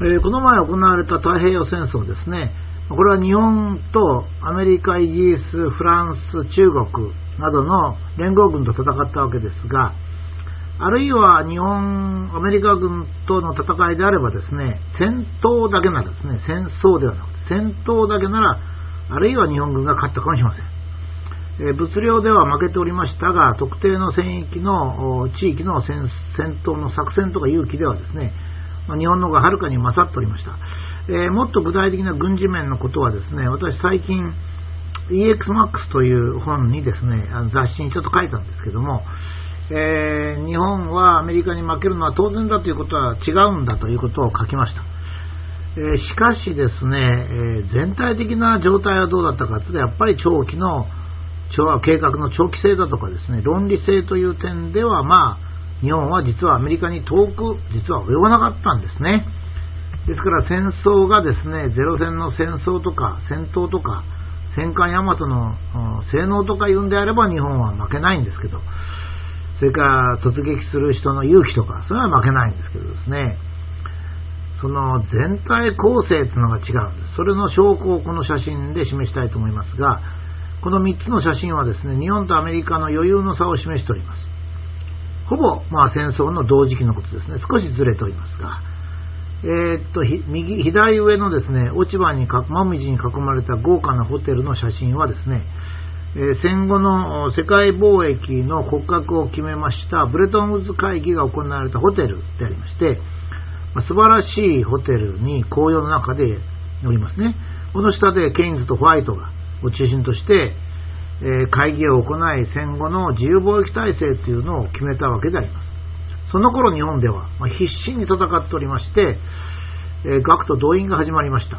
えー、この前行われた太平洋戦争ですね、これは日本とアメリカ、イギリス、フランス、中国などの連合軍と戦ったわけですが、あるいは日本、アメリカ軍との戦いであればですね、戦闘だけならですね、戦争ではなくて、戦闘だけなら、あるいは日本軍が勝ったかもしれません。え物量では負けておりましたが、特定の戦域の地域の戦闘の作戦とか勇気ではですね、日本の方がはるかに勝っておりました。えー、もっと具体的な軍事面のことはですね、私最近 EXMAX という本にですね、雑誌にちょっと書いたんですけども、えー、日本はアメリカに負けるのは当然だということは違うんだということを書きました。えー、しかしですね、え、全体的な状態はどうだったかというと、やっぱり長期の計画の長期性だとかですね、論理性という点では、まあ、日本は実はアメリカに遠く、実は及ばなかったんですね。ですから戦争がですね、ゼロ戦の戦争とか戦闘とか戦艦大和の性能とか言うんであれば日本は負けないんですけど、それから突撃する人の勇気とか、それは負けないんですけどですね、その全体構成というのが違うんです。それの証拠をこの写真で示したいと思いますが、この3つの写真はですね、日本とアメリカの余裕の差を示しております。ほぼ、まあ、戦争の同時期のことですね。少しずれておりますが、えー、っと、右、左上のですね、落ち葉に、もみじに囲まれた豪華なホテルの写真はですね、えー、戦後の世界貿易の骨格を決めましたブレトンウッズ会議が行われたホテルでありまして、まあ、素晴らしいホテルに紅葉の中でおりますね。この下でケインズとホワイトがを中心として、会議を行い戦後の自由貿易体制というのを決めたわけであります。その頃日本では、必死に戦っておりまして、学徒動員が始まりました。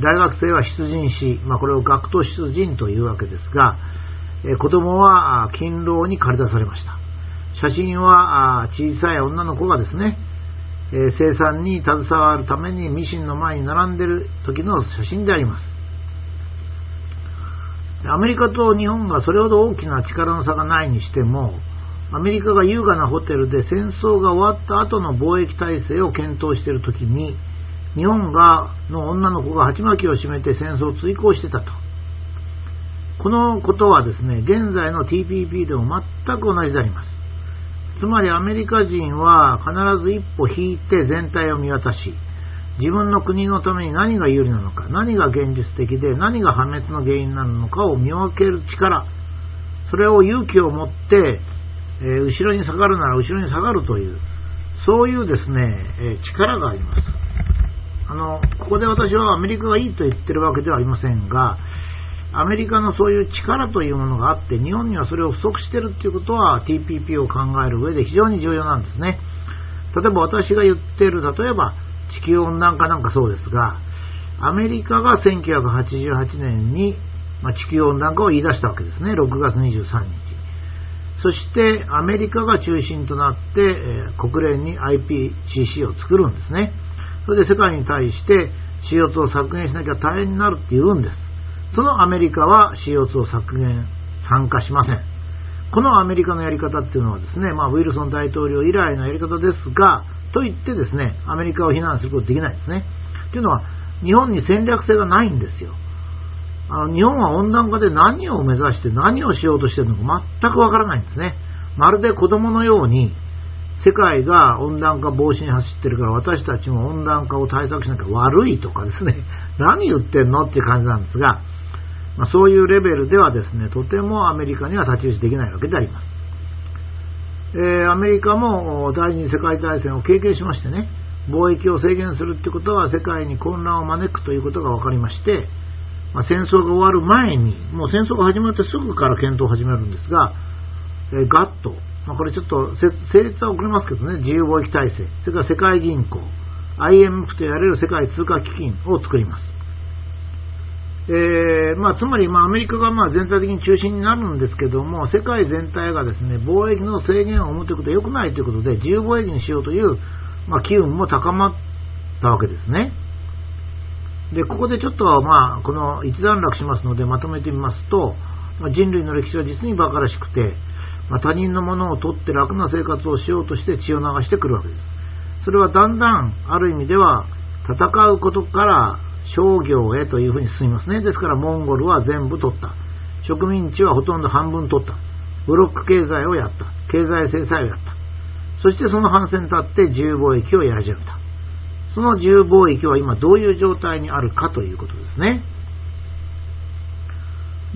大学生は出陣し、まあ、これを学徒出陣というわけですが、子供は勤労に駆り出されました。写真は小さい女の子がですね、生産に携わるためにミシンの前に並んでいる時の写真であります。アメリカと日本がそれほど大きな力の差がないにしても、アメリカが優雅なホテルで戦争が終わった後の貿易体制を検討しているときに、日本がの女の子が鉢巻きを締めて戦争を追行してたと。このことはですね、現在の TPP でも全く同じであります。つまりアメリカ人は必ず一歩引いて全体を見渡し、自分の国のために何が有利なのか、何が現実的で何が破滅の原因なのかを見分ける力、それを勇気を持ってえー、後ろに下がるなら後ろに下がるという、そういうですね、えー、力があります。あの、ここで私はアメリカがいいと言ってるわけではありませんが、アメリカのそういう力というものがあって、日本にはそれを不足しているということは TPP を考える上で非常に重要なんですね。例えば私が言っている、例えば地球温暖化なんかそうですが、アメリカが1988年に、まあ、地球温暖化を言い出したわけですね、6月23日。そしてアメリカが中心となって、えー、国連に IPCC を作るんですね。それで世界に対して CO2 を削減しなきゃ大変になるって言うんです。そのアメリカは CO2 を削減、参加しません。このアメリカのやり方っていうのはですね、まあ、ウィルソン大統領以来のやり方ですが、と言ってですね、アメリカを非難することできないですね。というのは、日本に戦略性がないんですよ。あの日本は温暖化で何を目指して何をしようとしているのか全くわからないんですね。まるで子供のように世界が温暖化防止に走ってるから私たちも温暖化を対策しなきゃ悪いとかですね、何言ってんのっていう感じなんですが、まあ、そういうレベルではですね、とてもアメリカには太刀打ちできないわけであります。え、アメリカも第二次世界大戦を経験しましてね、貿易を制限するってことは世界に混乱を招くということが分かりまして、まあ、戦争が終わる前に、もう戦争が始まってすぐから検討を始めるんですが、えー、ガッと、まあ、これちょっと成立は遅れますけどね、自由貿易体制、それから世界銀行、IMF と言われる世界通貨基金を作ります。えー、まあ、つまり、まあ、アメリカがまあ全体的に中心になるんですけども、世界全体がですね、貿易の制限を生むということは良くないということで、自由貿易にしようという、まあ、機運も高まったわけですね。で、ここでちょっと、まあ、この一段落しますので、まとめてみますと、まあ、人類の歴史は実に馬鹿らしくて、まあ、他人のものを取って楽な生活をしようとして血を流してくるわけです。それはだんだん、ある意味では、戦うことから商業へというふうに進みますね。ですからモンゴルは全部取った。植民地はほとんど半分取った。ブロック経済をやった。経済制裁をやった。そしてその反戦に立って自由貿易をやり始めた。その自由貿易は今どういう状態にあるかということですね。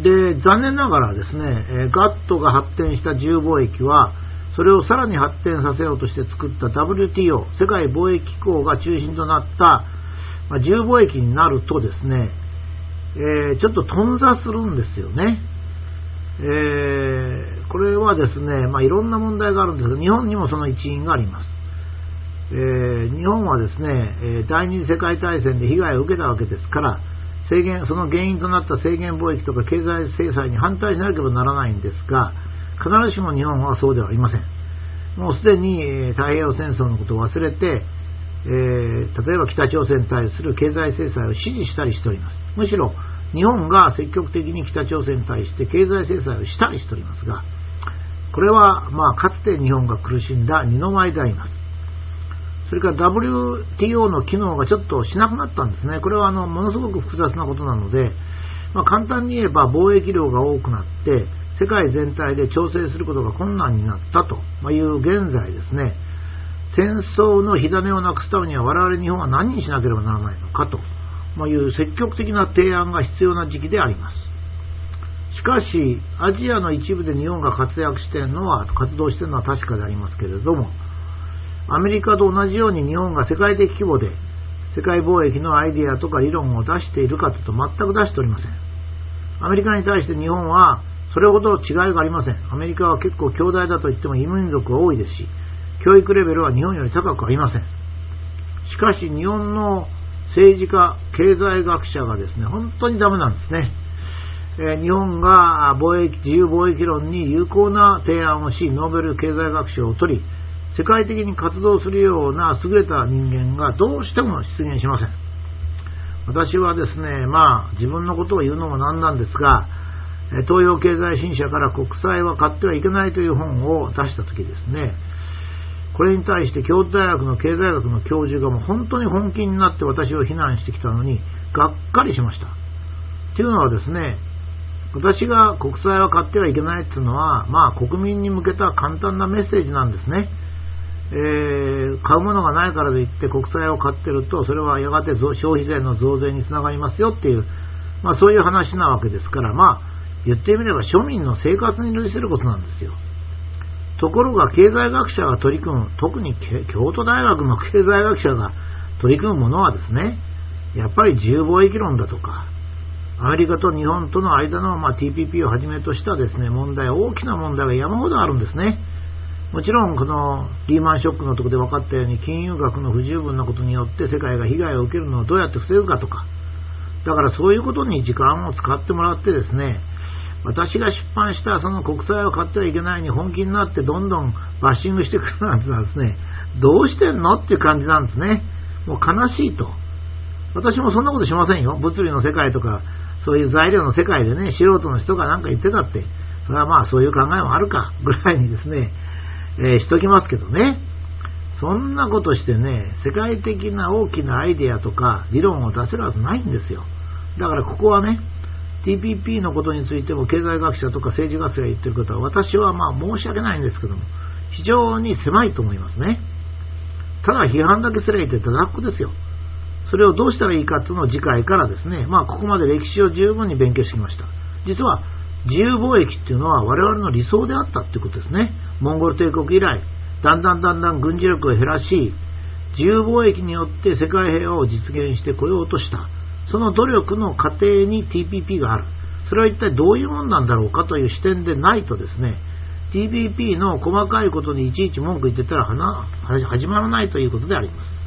で、残念ながらですね、ガットが発展した自由貿易は、それをさらに発展させようとして作った WTO、世界貿易機構が中心となったまあ、自由貿易になるとですね、えー、ちょっと頓挫するんですよね。えー、これはですね、まあ、いろんな問題があるんですが、日本にもその一因があります。えー、日本はですね、第二次世界大戦で被害を受けたわけですから、制限、その原因となった制限貿易とか経済制裁に反対しなければならないんですが、必ずしも日本はそうではありません。もうすでに太平洋戦争のことを忘れて、えー、例えば北朝鮮に対する経済制裁を支持したりしております。むしろ日本が積極的に北朝鮮に対して経済制裁をしたりしておりますが、これは、まあ、かつて日本が苦しんだ二の舞であります。それから WTO の機能がちょっとしなくなったんですね。これはあのものすごく複雑なことなので、まあ、簡単に言えば貿易量が多くなって、世界全体で調整することが困難になったという現在ですね、戦争の火種をなくすためには我々日本は何にしなければならないのかという積極的な提案が必要な時期であります。しかし、アジアの一部で日本が活躍しているのは、活動しているのは確かでありますけれども、アメリカと同じように日本が世界的規模で世界貿易のアイデアとか理論を出しているかというと全く出しておりません。アメリカに対して日本はそれほど違いがありません。アメリカは結構強大だと言っても異民族が多いですし、教育レベルは日本より高くありません。しかし日本の政治家、経済学者がですね、本当にダメなんですね。え、日本が貿易、自由貿易論に有効な提案をし、ノーベル経済学賞を取り、世界的に活動するような優れた人間がどうしても出現しません。私はですね、まあ、自分のことを言うのもなんなんですが、東洋経済新社から国債は買ってはいけないという本を出したときですね、これに対して京都大学の経済学の教授がもう本当に本気になって私を非難してきたのに、がっかりしました。というのはですね、私が国債は買ってはいけないっていうのは、まあ国民に向けた簡単なメッセージなんですね。えー、買うものがないからといって国債を買ってると、それはやがて消費税の増税につながりますよっていう、まあそういう話なわけですから、まあ言ってみれば庶民の生活に類することなんですよ。ところが経済学者が取り組む、特に京都大学の経済学者が取り組むものはですね、やっぱり自由貿易論だとか、アメリカと日本との間の、まあ、TPP をはじめとしたですね、問題、大きな問題が山ほどあるんですね。もちろん、このリーマンショックのところで分かったように、金融学の不十分なことによって世界が被害を受けるのをどうやって防ぐかとか、だからそういうことに時間を使ってもらってですね、私が出版したその国債を買ってはいけないに本気になってどんどんバッシングしてくるなんてのはですね、どうしてんのっていう感じなんですね。もう悲しいと。私もそんなことしませんよ。物理の世界とか、そういう材料の世界でね、素人の人が何か言ってたって、それはまあそういう考えもあるか、ぐらいにですね、えー、しときますけどね。そんなことしてね、世界的な大きなアイデアとか理論を出せるはずないんですよ。だからここはね、TPP のことについても経済学者とか政治学者が言ってることは私はまあ申し訳ないんですけども非常に狭いと思いますね。ただ批判だけすればいいってただっこですよ。それをどうしたらいいかというのを次回からですねまあここまで歴史を十分に勉強してきました。実は自由貿易っていうのは我々の理想であったっていうことですね。モンゴル帝国以来だんだんだんだん軍事力を減らし自由貿易によって世界平和を実現してこようとした。その努力の過程に TPP がある。それは一体どういうもんなんだろうかという視点でないとですね、TPP の細かいことにいちいち文句言ってたら始まらないということであります。